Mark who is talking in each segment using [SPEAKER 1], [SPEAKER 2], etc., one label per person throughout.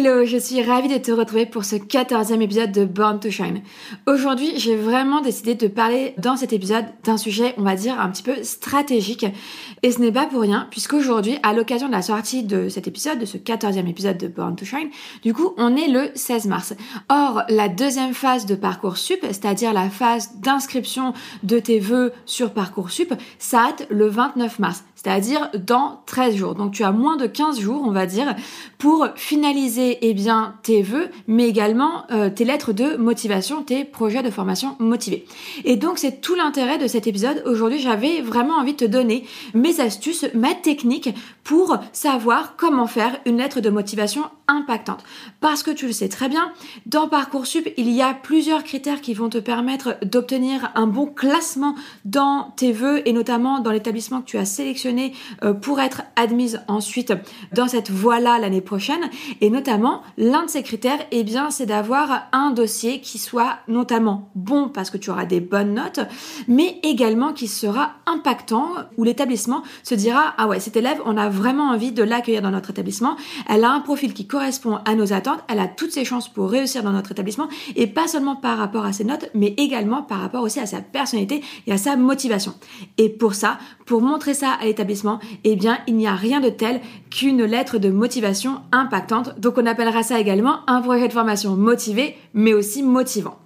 [SPEAKER 1] Hello, je suis ravie de te retrouver pour ce 14e épisode de Born to Shine. Aujourd'hui, j'ai vraiment décidé de parler dans cet épisode d'un sujet, on va dire, un petit peu stratégique. Et ce n'est pas pour rien, puisqu'aujourd'hui, à l'occasion de la sortie de cet épisode, de ce 14e épisode de Born to Shine, du coup, on est le 16 mars. Or, la deuxième phase de Parcoursup, c'est-à-dire la phase d'inscription de tes vœux sur Parcoursup, ça hâte le 29 mars c'est-à-dire dans 13 jours. Donc tu as moins de 15 jours, on va dire, pour finaliser eh bien, tes vœux, mais également euh, tes lettres de motivation, tes projets de formation motivés. Et donc c'est tout l'intérêt de cet épisode. Aujourd'hui, j'avais vraiment envie de te donner mes astuces, ma technique pour savoir comment faire une lettre de motivation impactante. Parce que tu le sais très bien, dans Parcoursup, il y a plusieurs critères qui vont te permettre d'obtenir un bon classement dans tes vœux et notamment dans l'établissement que tu as sélectionné euh, pour être admise ensuite dans cette voie-là l'année prochaine. Et notamment, l'un de ces critères, eh bien, c'est d'avoir un dossier qui soit notamment bon parce que tu auras des bonnes notes, mais également qui sera impactant où l'établissement se dira ah ouais, cette élève, on a vraiment envie de l'accueillir dans notre établissement. Elle a un profil qui correspond à nos attentes, elle a toutes ses chances pour réussir dans notre établissement et pas seulement par rapport à ses notes, mais également par rapport aussi à sa personnalité et à sa motivation. Et pour ça, pour montrer ça à l'établissement, eh bien, il n'y a rien de tel qu'une lettre de motivation impactante. Donc, on appellera ça également un projet de formation motivé, mais aussi motivant.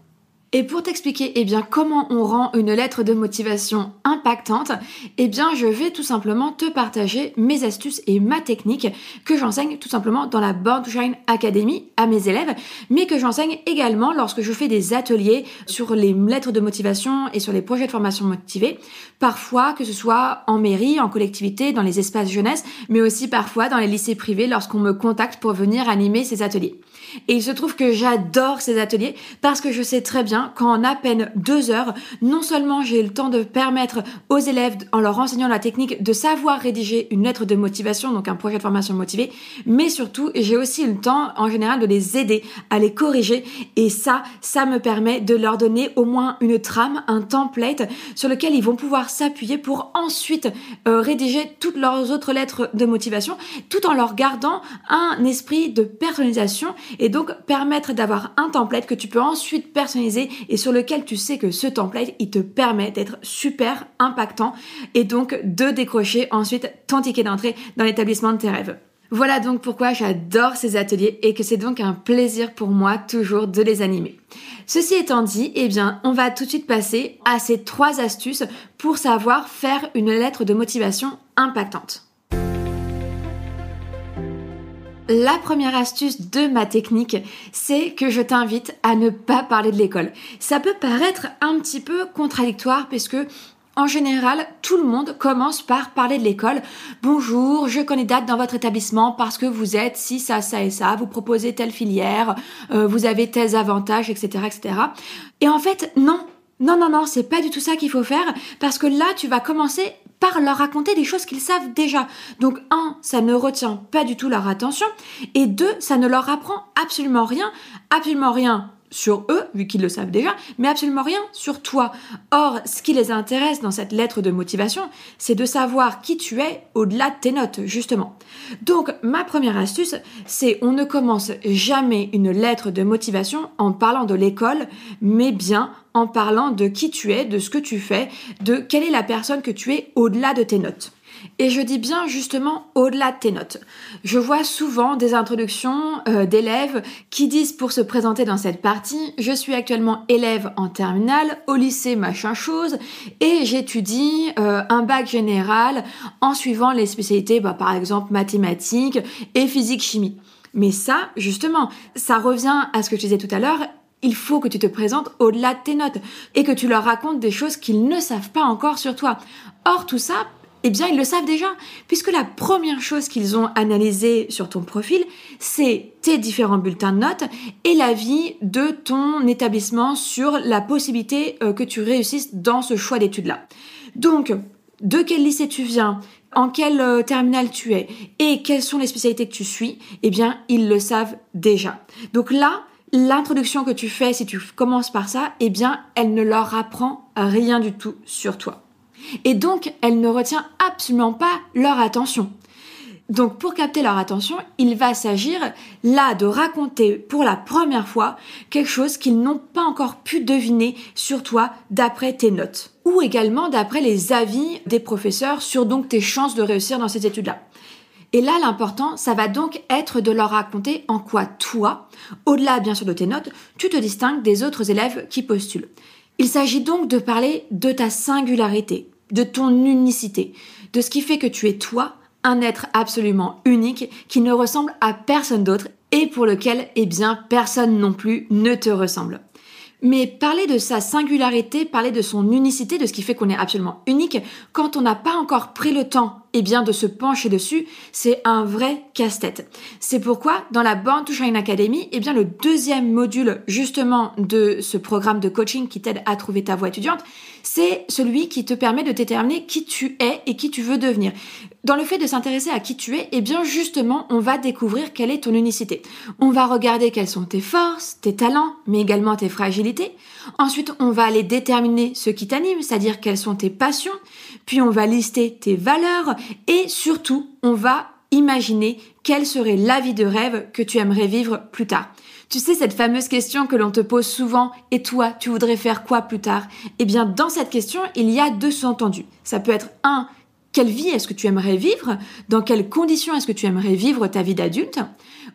[SPEAKER 1] Et pour t'expliquer eh bien comment on rend une lettre de motivation impactante, eh bien je vais tout simplement te partager mes astuces et ma technique que j'enseigne tout simplement dans la Shine Academy à mes élèves, mais que j'enseigne également lorsque je fais des ateliers sur les lettres de motivation et sur les projets de formation motivés, parfois que ce soit en mairie, en collectivité, dans les espaces jeunesse, mais aussi parfois dans les lycées privés lorsqu'on me contacte pour venir animer ces ateliers. Et il se trouve que j'adore ces ateliers parce que je sais très bien qu'en à peine deux heures, non seulement j'ai le temps de permettre aux élèves, en leur enseignant la technique, de savoir rédiger une lettre de motivation, donc un projet de formation motivé, mais surtout j'ai aussi le temps en général de les aider à les corriger. Et ça, ça me permet de leur donner au moins une trame, un template sur lequel ils vont pouvoir s'appuyer pour ensuite euh, rédiger toutes leurs autres lettres de motivation, tout en leur gardant un esprit de personnalisation et donc permettre d'avoir un template que tu peux ensuite personnaliser et sur lequel tu sais que ce template, il te permet d'être super impactant et donc de décrocher ensuite ton ticket d'entrée dans l'établissement de tes rêves. Voilà donc pourquoi j'adore ces ateliers et que c'est donc un plaisir pour moi toujours de les animer. Ceci étant dit, eh bien, on va tout de suite passer à ces trois astuces pour savoir faire une lettre de motivation impactante. La première astuce de ma technique, c'est que je t'invite à ne pas parler de l'école. Ça peut paraître un petit peu contradictoire puisque en général, tout le monde commence par parler de l'école. Bonjour, je connais date dans votre établissement parce que vous êtes si ça, ça et ça, vous proposez telle filière, euh, vous avez tels avantages, etc., etc. Et en fait, non, non, non, non, c'est pas du tout ça qu'il faut faire parce que là, tu vas commencer par leur raconter des choses qu'ils savent déjà. Donc un, ça ne retient pas du tout leur attention et deux, ça ne leur apprend absolument rien, absolument rien sur eux, vu qu'ils le savent déjà, mais absolument rien sur toi. Or, ce qui les intéresse dans cette lettre de motivation, c'est de savoir qui tu es au-delà de tes notes, justement. Donc, ma première astuce, c'est on ne commence jamais une lettre de motivation en parlant de l'école, mais bien en parlant de qui tu es, de ce que tu fais, de quelle est la personne que tu es au-delà de tes notes. Et je dis bien justement au-delà de tes notes. Je vois souvent des introductions euh, d'élèves qui disent pour se présenter dans cette partie, je suis actuellement élève en terminale, au lycée machin chose, et j'étudie euh, un bac général en suivant les spécialités, bah, par exemple mathématiques et physique-chimie. Mais ça, justement, ça revient à ce que je disais tout à l'heure, il faut que tu te présentes au-delà de tes notes et que tu leur racontes des choses qu'ils ne savent pas encore sur toi. Or, tout ça, eh bien, ils le savent déjà, puisque la première chose qu'ils ont analysée sur ton profil, c'est tes différents bulletins de notes et l'avis de ton établissement sur la possibilité euh, que tu réussisses dans ce choix d'études-là. Donc, de quel lycée tu viens, en quel euh, terminal tu es et quelles sont les spécialités que tu suis, eh bien, ils le savent déjà. Donc là, l'introduction que tu fais, si tu commences par ça, eh bien, elle ne leur apprend rien du tout sur toi. Et donc, elle ne retient absolument pas leur attention. Donc, pour capter leur attention, il va s'agir là de raconter pour la première fois quelque chose qu'ils n'ont pas encore pu deviner sur toi d'après tes notes. Ou également d'après les avis des professeurs sur donc tes chances de réussir dans ces études-là. Et là, l'important, ça va donc être de leur raconter en quoi toi, au-delà bien sûr de tes notes, tu te distingues des autres élèves qui postulent. Il s'agit donc de parler de ta singularité, de ton unicité, de ce qui fait que tu es toi, un être absolument unique qui ne ressemble à personne d'autre et pour lequel, eh bien, personne non plus ne te ressemble. Mais parler de sa singularité, parler de son unicité, de ce qui fait qu'on est absolument unique, quand on n'a pas encore pris le temps eh bien, de se pencher dessus, c'est un vrai casse-tête. C'est pourquoi, dans la Born to Shine Academy, eh bien, le deuxième module, justement, de ce programme de coaching qui t'aide à trouver ta voie étudiante, c'est celui qui te permet de déterminer qui tu es et qui tu veux devenir. Dans le fait de s'intéresser à qui tu es, eh bien, justement, on va découvrir quelle est ton unicité. On va regarder quelles sont tes forces, tes talents, mais également tes fragilités. Ensuite, on va aller déterminer ce qui t'anime, c'est-à-dire quelles sont tes passions. Puis, on va lister tes valeurs et surtout, on va imaginer quelle serait la vie de rêve que tu aimerais vivre plus tard. Tu sais, cette fameuse question que l'on te pose souvent, et toi, tu voudrais faire quoi plus tard? Eh bien, dans cette question, il y a deux sous-entendus. Ça peut être un, quelle vie est-ce que tu aimerais vivre? Dans quelles conditions est-ce que tu aimerais vivre ta vie d'adulte?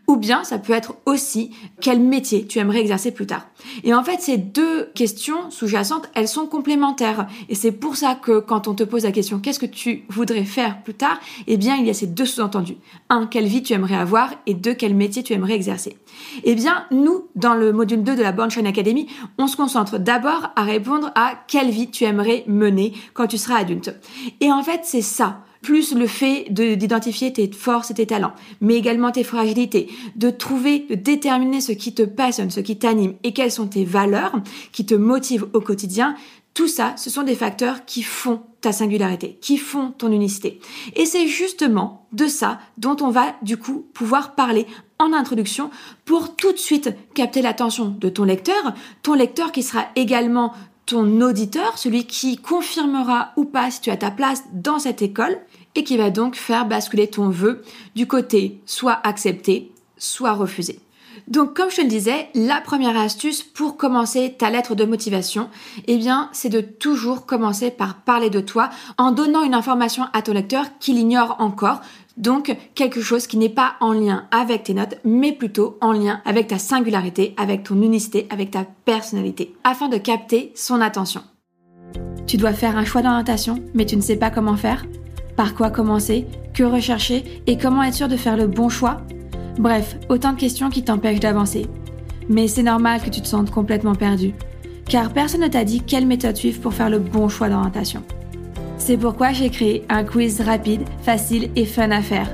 [SPEAKER 1] Ou bien ça peut être aussi quel métier tu aimerais exercer plus tard. Et en fait, ces deux questions sous-jacentes, elles sont complémentaires. Et c'est pour ça que quand on te pose la question qu'est-ce que tu voudrais faire plus tard, eh bien, il y a ces deux sous-entendus. Un, quelle vie tu aimerais avoir et deux, quel métier tu aimerais exercer. Eh bien, nous, dans le module 2 de la Born Shine Academy, on se concentre d'abord à répondre à quelle vie tu aimerais mener quand tu seras adulte. Et en fait, c'est ça plus le fait d'identifier tes forces et tes talents, mais également tes fragilités, de trouver, de déterminer ce qui te passionne, ce qui t'anime et quelles sont tes valeurs qui te motivent au quotidien, tout ça, ce sont des facteurs qui font ta singularité, qui font ton unicité. Et c'est justement de ça dont on va du coup pouvoir parler en introduction pour tout de suite capter l'attention de ton lecteur, ton lecteur qui sera également ton auditeur, celui qui confirmera ou pas si tu as ta place dans cette école et qui va donc faire basculer ton vœu du côté soit accepté, soit refusé. Donc comme je te le disais, la première astuce pour commencer ta lettre de motivation, eh bien, c'est de toujours commencer par parler de toi en donnant une information à ton lecteur qu'il ignore encore donc quelque chose qui n'est pas en lien avec tes notes, mais plutôt en lien avec ta singularité, avec ton unicité, avec ta personnalité, afin de capter son attention. Tu dois faire un choix d'orientation, mais tu ne sais pas comment faire Par quoi commencer Que rechercher Et comment être sûr de faire le bon choix? Bref, autant de questions qui t'empêchent d'avancer. Mais c'est normal que tu te sentes complètement perdu, car personne ne t'a dit quelle méthode suivre pour faire le bon choix d'orientation. C'est pourquoi j'ai créé un quiz rapide, facile et fun à faire,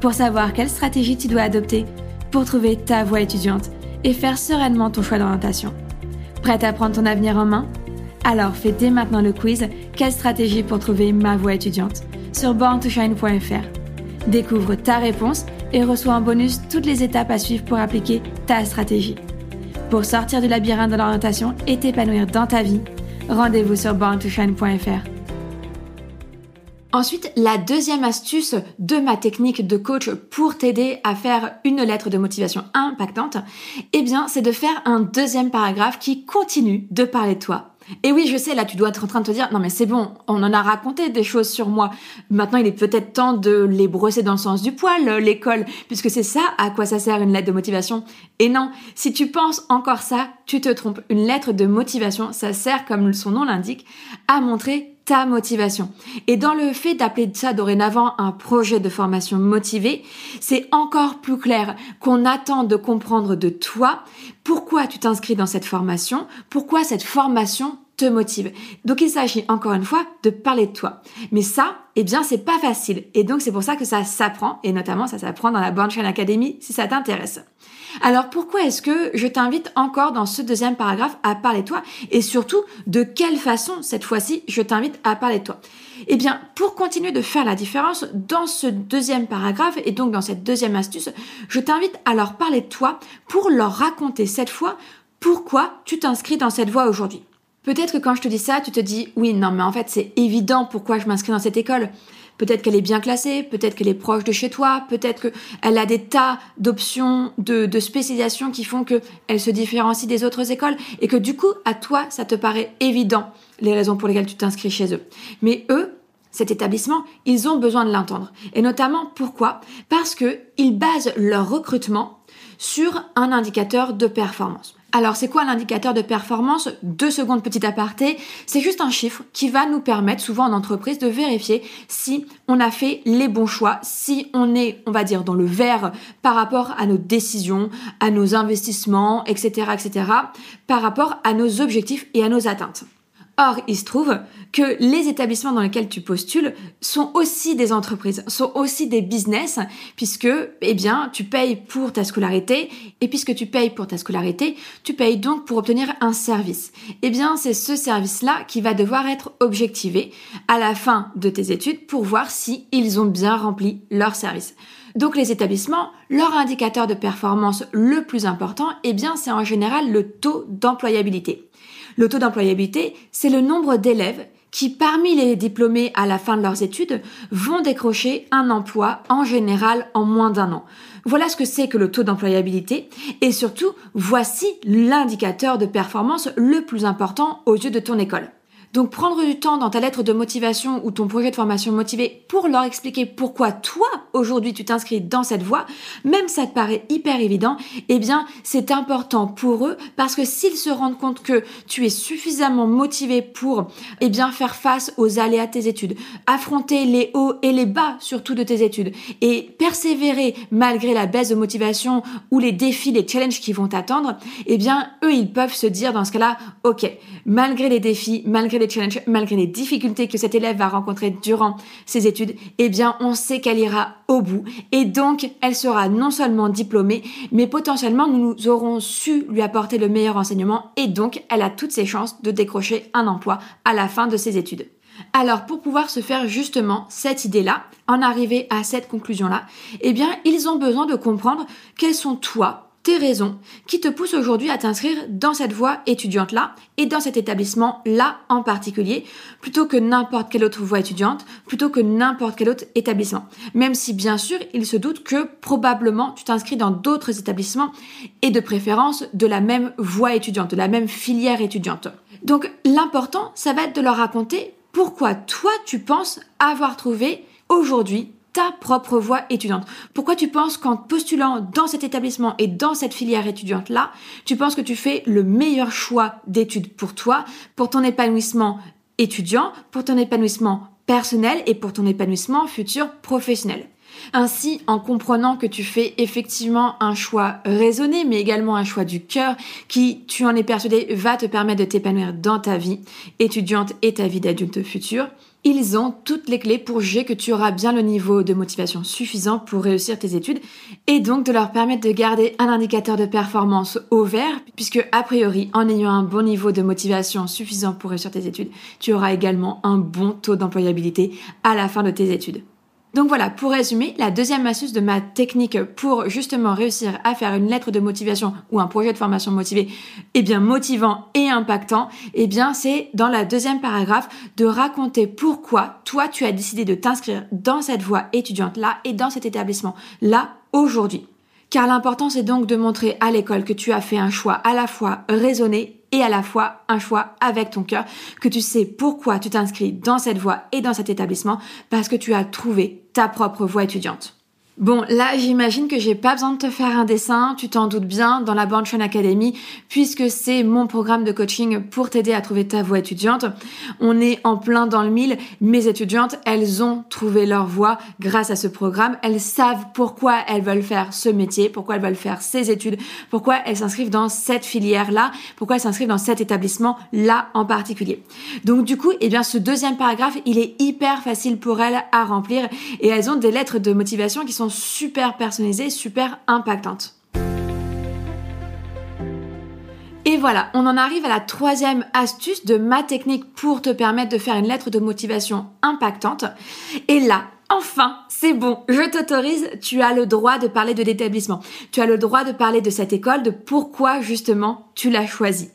[SPEAKER 1] pour savoir quelle stratégie tu dois adopter pour trouver ta voie étudiante et faire sereinement ton choix d'orientation. Prête à prendre ton avenir en main? Alors fais dès maintenant le quiz Quelle stratégie pour trouver ma voie étudiante sur borntoshine.fr. Découvre ta réponse et reçois en bonus toutes les étapes à suivre pour appliquer ta stratégie. Pour sortir du labyrinthe de l'orientation et t'épanouir dans ta vie, rendez-vous sur borntoshine.fr. Ensuite, la deuxième astuce de ma technique de coach pour t'aider à faire une lettre de motivation impactante, eh bien, c'est de faire un deuxième paragraphe qui continue de parler de toi. Et oui, je sais, là, tu dois être en train de te dire, non mais c'est bon, on en a raconté des choses sur moi. Maintenant, il est peut-être temps de les brosser dans le sens du poil, l'école, puisque c'est ça à quoi ça sert une lettre de motivation. Et non, si tu penses encore ça, tu te trompes. Une lettre de motivation, ça sert, comme son nom l'indique, à montrer ta motivation. Et dans le fait d'appeler ça dorénavant un projet de formation motivé, c'est encore plus clair qu'on attend de comprendre de toi pourquoi tu t'inscris dans cette formation, pourquoi cette formation te motive. Donc il s'agit encore une fois de parler de toi. Mais ça, eh bien, c'est pas facile. Et donc c'est pour ça que ça s'apprend, et notamment ça s'apprend dans la Born Academy si ça t'intéresse. Alors pourquoi est-ce que je t'invite encore dans ce deuxième paragraphe à parler de toi? Et surtout de quelle façon cette fois-ci je t'invite à parler de toi? Eh bien pour continuer de faire la différence dans ce deuxième paragraphe et donc dans cette deuxième astuce, je t'invite à leur parler de toi pour leur raconter cette fois pourquoi tu t'inscris dans cette voie aujourd'hui. Peut-être que quand je te dis ça, tu te dis oui, non, mais en fait, c'est évident pourquoi je m'inscris dans cette école. Peut-être qu'elle est bien classée, peut-être qu'elle est proche de chez toi, peut-être qu'elle a des tas d'options de, de spécialisation qui font qu'elle se différencie des autres écoles et que du coup, à toi, ça te paraît évident les raisons pour lesquelles tu t'inscris chez eux. Mais eux, cet établissement, ils ont besoin de l'entendre. Et notamment pourquoi? Parce que ils basent leur recrutement sur un indicateur de performance. Alors, c'est quoi l'indicateur de performance? Deux secondes petit aparté. C'est juste un chiffre qui va nous permettre, souvent en entreprise, de vérifier si on a fait les bons choix, si on est, on va dire, dans le vert par rapport à nos décisions, à nos investissements, etc., etc., par rapport à nos objectifs et à nos atteintes. Or, il se trouve que les établissements dans lesquels tu postules sont aussi des entreprises, sont aussi des business, puisque, eh bien, tu payes pour ta scolarité, et puisque tu payes pour ta scolarité, tu payes donc pour obtenir un service. Eh bien, c'est ce service-là qui va devoir être objectivé à la fin de tes études pour voir si ils ont bien rempli leur service. Donc les établissements, leur indicateur de performance le plus important, eh bien c'est en général le taux d'employabilité. Le taux d'employabilité, c'est le nombre d'élèves qui, parmi les diplômés à la fin de leurs études, vont décrocher un emploi en général en moins d'un an. Voilà ce que c'est que le taux d'employabilité et surtout, voici l'indicateur de performance le plus important aux yeux de ton école. Donc prendre du temps dans ta lettre de motivation ou ton projet de formation motivé pour leur expliquer pourquoi toi aujourd'hui tu t'inscris dans cette voie, même ça te paraît hyper évident, eh bien c'est important pour eux parce que s'ils se rendent compte que tu es suffisamment motivé pour eh bien faire face aux aléas de tes études, affronter les hauts et les bas surtout de tes études et persévérer malgré la baisse de motivation ou les défis, les challenges qui vont t'attendre, eh bien eux ils peuvent se dire dans ce cas-là, OK, malgré les défis, malgré les malgré les difficultés que cet élève va rencontrer durant ses études, eh bien, on sait qu'elle ira au bout. Et donc, elle sera non seulement diplômée, mais potentiellement, nous aurons su lui apporter le meilleur enseignement et donc, elle a toutes ses chances de décrocher un emploi à la fin de ses études. Alors, pour pouvoir se faire justement cette idée-là, en arriver à cette conclusion-là, eh bien, ils ont besoin de comprendre quels sont toi, tes raisons qui te poussent aujourd'hui à t'inscrire dans cette voie étudiante-là et dans cet établissement-là en particulier, plutôt que n'importe quelle autre voie étudiante, plutôt que n'importe quel autre établissement. Même si bien sûr, il se doute que probablement tu t'inscris dans d'autres établissements et de préférence de la même voie étudiante, de la même filière étudiante. Donc l'important, ça va être de leur raconter pourquoi toi tu penses avoir trouvé aujourd'hui ta propre voie étudiante. Pourquoi tu penses qu'en postulant dans cet établissement et dans cette filière étudiante-là, tu penses que tu fais le meilleur choix d'études pour toi, pour ton épanouissement étudiant, pour ton épanouissement personnel et pour ton épanouissement futur professionnel? Ainsi, en comprenant que tu fais effectivement un choix raisonné, mais également un choix du cœur, qui, tu en es persuadé, va te permettre de t'épanouir dans ta vie étudiante et ta vie d'adulte futur, ils ont toutes les clés pour juger que tu auras bien le niveau de motivation suffisant pour réussir tes études et donc de leur permettre de garder un indicateur de performance au vert puisque a priori en ayant un bon niveau de motivation suffisant pour réussir tes études, tu auras également un bon taux d'employabilité à la fin de tes études. Donc voilà, pour résumer, la deuxième astuce de ma technique pour justement réussir à faire une lettre de motivation ou un projet de formation motivé, eh bien motivant et impactant, eh bien c'est dans la deuxième paragraphe de raconter pourquoi toi tu as décidé de t'inscrire dans cette voie étudiante là et dans cet établissement là aujourd'hui. Car l'important c'est donc de montrer à l'école que tu as fait un choix à la fois raisonné et à la fois un choix avec ton cœur, que tu sais pourquoi tu t'inscris dans cette voie et dans cet établissement, parce que tu as trouvé ta propre voie étudiante. Bon, là, j'imagine que j'ai pas besoin de te faire un dessin, tu t'en doutes bien, dans la Bandchain Academy, puisque c'est mon programme de coaching pour t'aider à trouver ta voie étudiante. On est en plein dans le mille. Mes étudiantes, elles ont trouvé leur voie grâce à ce programme. Elles savent pourquoi elles veulent faire ce métier, pourquoi elles veulent faire ces études, pourquoi elles s'inscrivent dans cette filière-là, pourquoi elles s'inscrivent dans cet établissement-là en particulier. Donc, du coup, eh bien, ce deuxième paragraphe, il est hyper facile pour elles à remplir et elles ont des lettres de motivation qui sont super personnalisées, super impactantes. Et voilà, on en arrive à la troisième astuce de ma technique pour te permettre de faire une lettre de motivation impactante. Et là, enfin, c'est bon, je t'autorise, tu as le droit de parler de l'établissement. Tu as le droit de parler de cette école, de pourquoi justement tu l'as choisi.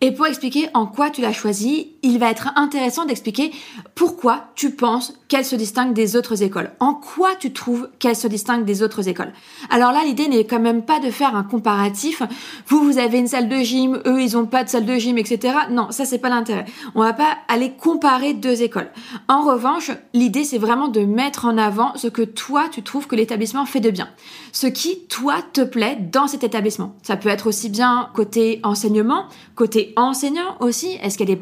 [SPEAKER 1] Et pour expliquer en quoi tu l'as choisi, il va être intéressant d'expliquer pourquoi tu penses qu'elle se distingue des autres écoles. En quoi tu trouves qu'elle se distingue des autres écoles? Alors là, l'idée n'est quand même pas de faire un comparatif. Vous, vous avez une salle de gym, eux, ils ont pas de salle de gym, etc. Non, ça, c'est pas l'intérêt. On va pas aller comparer deux écoles. En revanche, l'idée, c'est vraiment de mettre en avant ce que toi, tu trouves que l'établissement fait de bien. Ce qui, toi, te plaît dans cet établissement. Ça peut être aussi bien côté enseignement, côté enseignant aussi Est-ce qu'il y a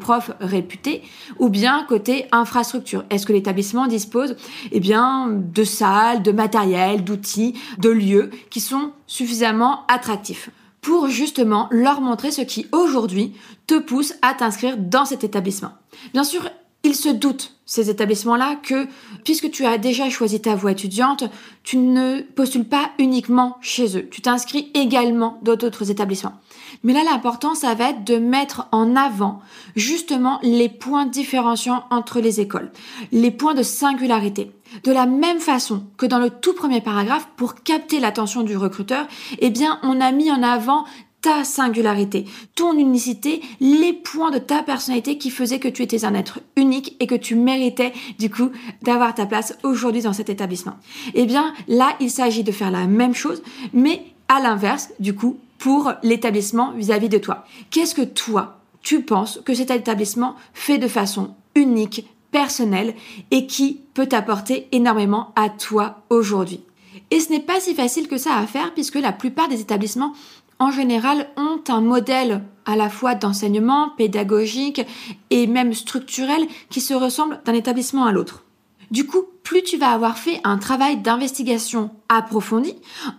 [SPEAKER 1] réputés Ou bien côté infrastructure Est-ce que l'établissement dispose eh de salles, de matériel, d'outils, de lieux qui sont suffisamment attractifs pour justement leur montrer ce qui aujourd'hui te pousse à t'inscrire dans cet établissement? Bien sûr, ils se doutent, ces établissements-là, que puisque tu as déjà choisi ta voie étudiante, tu ne postules pas uniquement chez eux. Tu t'inscris également dans d'autres établissements. Mais là, l'important, ça va être de mettre en avant justement les points différenciants entre les écoles, les points de singularité. De la même façon que dans le tout premier paragraphe, pour capter l'attention du recruteur, eh bien, on a mis en avant ta singularité, ton unicité, les points de ta personnalité qui faisaient que tu étais un être unique et que tu méritais du coup d'avoir ta place aujourd'hui dans cet établissement. Eh bien là, il s'agit de faire la même chose, mais à l'inverse, du coup, pour l'établissement vis-à-vis de toi. Qu'est-ce que toi, tu penses que cet établissement fait de façon unique, personnelle et qui peut t'apporter énormément à toi aujourd'hui? Et ce n'est pas si facile que ça à faire puisque la plupart des établissements en général, ont un modèle à la fois d'enseignement, pédagogique et même structurel qui se ressemble d'un établissement à l'autre. Du coup, plus tu vas avoir fait un travail d'investigation approfondi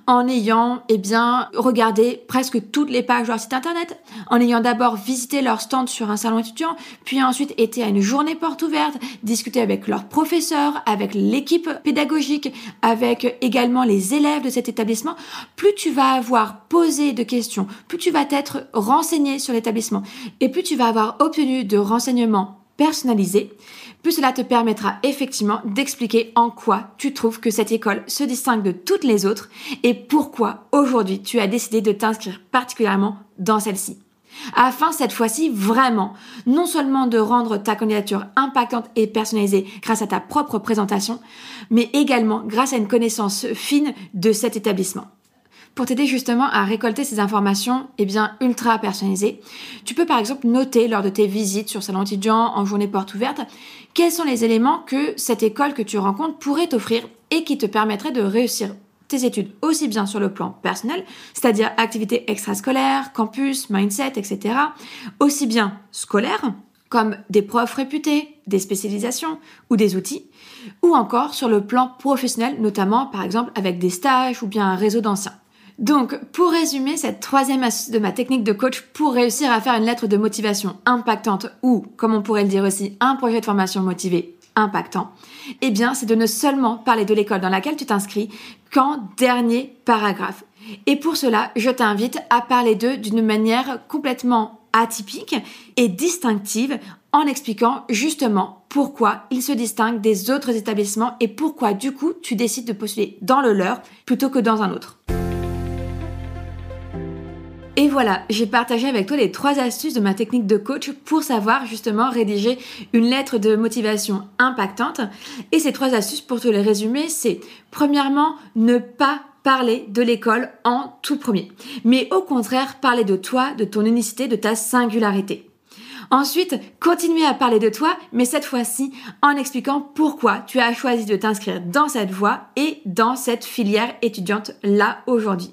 [SPEAKER 1] en ayant eh bien regardé presque toutes les pages de leur site internet, en ayant d'abord visité leur stand sur un salon étudiant, puis ensuite été à une journée porte ouverte, discuté avec leurs professeurs, avec l'équipe pédagogique, avec également les élèves de cet établissement, plus tu vas avoir posé de questions, plus tu vas t'être renseigné sur l'établissement et plus tu vas avoir obtenu de renseignements personnalisés, plus cela te permettra effectivement d'expliquer en quoi tu trouves que cette école se distingue de toutes les autres et pourquoi aujourd'hui tu as décidé de t'inscrire particulièrement dans celle-ci. Afin cette fois-ci vraiment non seulement de rendre ta candidature impactante et personnalisée grâce à ta propre présentation, mais également grâce à une connaissance fine de cet établissement pour t'aider justement à récolter ces informations eh bien, ultra personnalisées. Tu peux par exemple noter lors de tes visites sur salon étudiant en journée porte ouverte quels sont les éléments que cette école que tu rencontres pourrait t'offrir et qui te permettraient de réussir tes études aussi bien sur le plan personnel, c'est-à-dire activités extrascolaires, campus, mindset, etc., aussi bien scolaire comme des profs réputés, des spécialisations ou des outils, ou encore sur le plan professionnel, notamment par exemple avec des stages ou bien un réseau d'anciens. Donc, pour résumer cette troisième astuce de ma technique de coach pour réussir à faire une lettre de motivation impactante ou, comme on pourrait le dire aussi, un projet de formation motivé impactant, eh bien, c'est de ne seulement parler de l'école dans laquelle tu t'inscris qu'en dernier paragraphe. Et pour cela, je t'invite à parler d'eux d'une manière complètement atypique et distinctive en expliquant justement pourquoi ils se distinguent des autres établissements et pourquoi du coup tu décides de postuler dans le leur plutôt que dans un autre. Et voilà, j'ai partagé avec toi les trois astuces de ma technique de coach pour savoir justement rédiger une lettre de motivation impactante. Et ces trois astuces, pour te les résumer, c'est premièrement, ne pas parler de l'école en tout premier, mais au contraire parler de toi, de ton unicité, de ta singularité. Ensuite, continuer à parler de toi, mais cette fois-ci en expliquant pourquoi tu as choisi de t'inscrire dans cette voie et dans cette filière étudiante là aujourd'hui.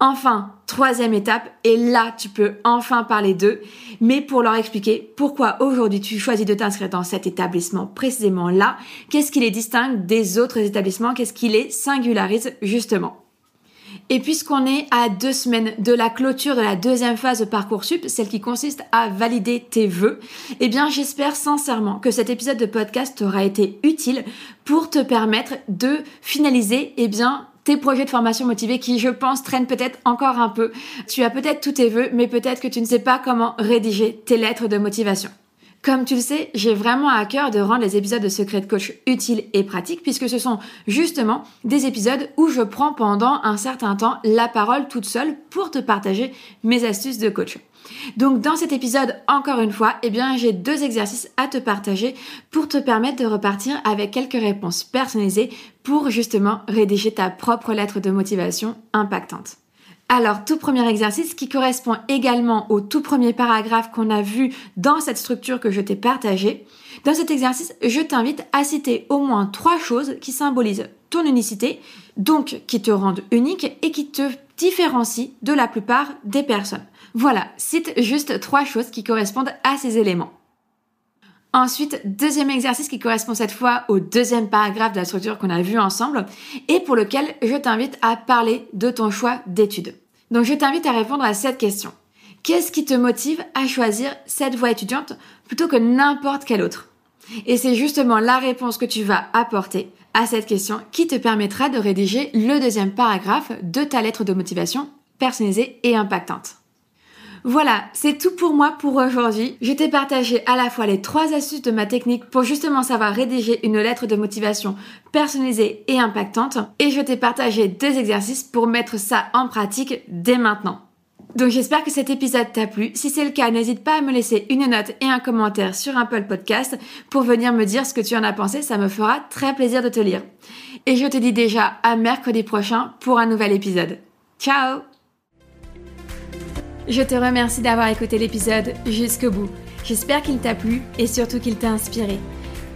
[SPEAKER 1] Enfin, troisième étape, et là tu peux enfin parler d'eux, mais pour leur expliquer pourquoi aujourd'hui tu choisis de t'inscrire dans cet établissement précisément là, qu'est-ce qui les distingue des autres établissements, qu'est-ce qui les singularise justement. Et puisqu'on est à deux semaines de la clôture de la deuxième phase de Parcoursup, celle qui consiste à valider tes vœux, eh bien j'espère sincèrement que cet épisode de podcast aura été utile pour te permettre de finaliser eh bien tes projets de formation motivés qui, je pense, traînent peut-être encore un peu. Tu as peut-être tous tes vœux, mais peut-être que tu ne sais pas comment rédiger tes lettres de motivation. Comme tu le sais, j'ai vraiment à cœur de rendre les épisodes de Secret Coach utiles et pratiques puisque ce sont justement des épisodes où je prends pendant un certain temps la parole toute seule pour te partager mes astuces de coach. Donc dans cet épisode, encore une fois, eh bien j'ai deux exercices à te partager pour te permettre de repartir avec quelques réponses personnalisées pour justement rédiger ta propre lettre de motivation impactante. Alors, tout premier exercice qui correspond également au tout premier paragraphe qu'on a vu dans cette structure que je t'ai partagée. Dans cet exercice, je t'invite à citer au moins trois choses qui symbolisent ton unicité, donc qui te rendent unique et qui te différencient de la plupart des personnes. Voilà, cite juste trois choses qui correspondent à ces éléments. Ensuite, deuxième exercice qui correspond cette fois au deuxième paragraphe de la structure qu'on a vu ensemble et pour lequel je t'invite à parler de ton choix d'études. Donc je t'invite à répondre à cette question. Qu'est-ce qui te motive à choisir cette voie étudiante plutôt que n'importe quelle autre? Et c'est justement la réponse que tu vas apporter à cette question qui te permettra de rédiger le deuxième paragraphe de ta lettre de motivation personnalisée et impactante. Voilà, c'est tout pour moi pour aujourd'hui. Je t'ai partagé à la fois les trois astuces de ma technique pour justement savoir rédiger une lettre de motivation personnalisée et impactante. Et je t'ai partagé deux exercices pour mettre ça en pratique dès maintenant. Donc j'espère que cet épisode t'a plu. Si c'est le cas, n'hésite pas à me laisser une note et un commentaire sur Apple Podcast pour venir me dire ce que tu en as pensé. Ça me fera très plaisir de te lire. Et je te dis déjà à mercredi prochain pour un nouvel épisode. Ciao je te remercie d'avoir écouté l'épisode jusqu'au bout. J'espère qu'il t'a plu et surtout qu'il t'a inspiré.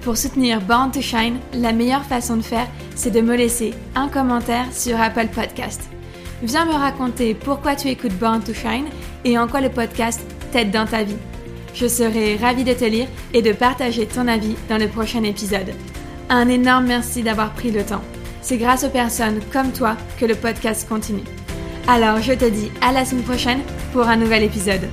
[SPEAKER 1] Pour soutenir Born to Shine, la meilleure façon de faire, c'est de me laisser un commentaire sur Apple Podcast. Viens me raconter pourquoi tu écoutes Born to Shine et en quoi le podcast t'aide dans ta vie. Je serai ravie de te lire et de partager ton avis dans le prochain épisode. Un énorme merci d'avoir pris le temps. C'est grâce aux personnes comme toi que le podcast continue. Alors je te dis à la semaine prochaine pour un nouvel épisode.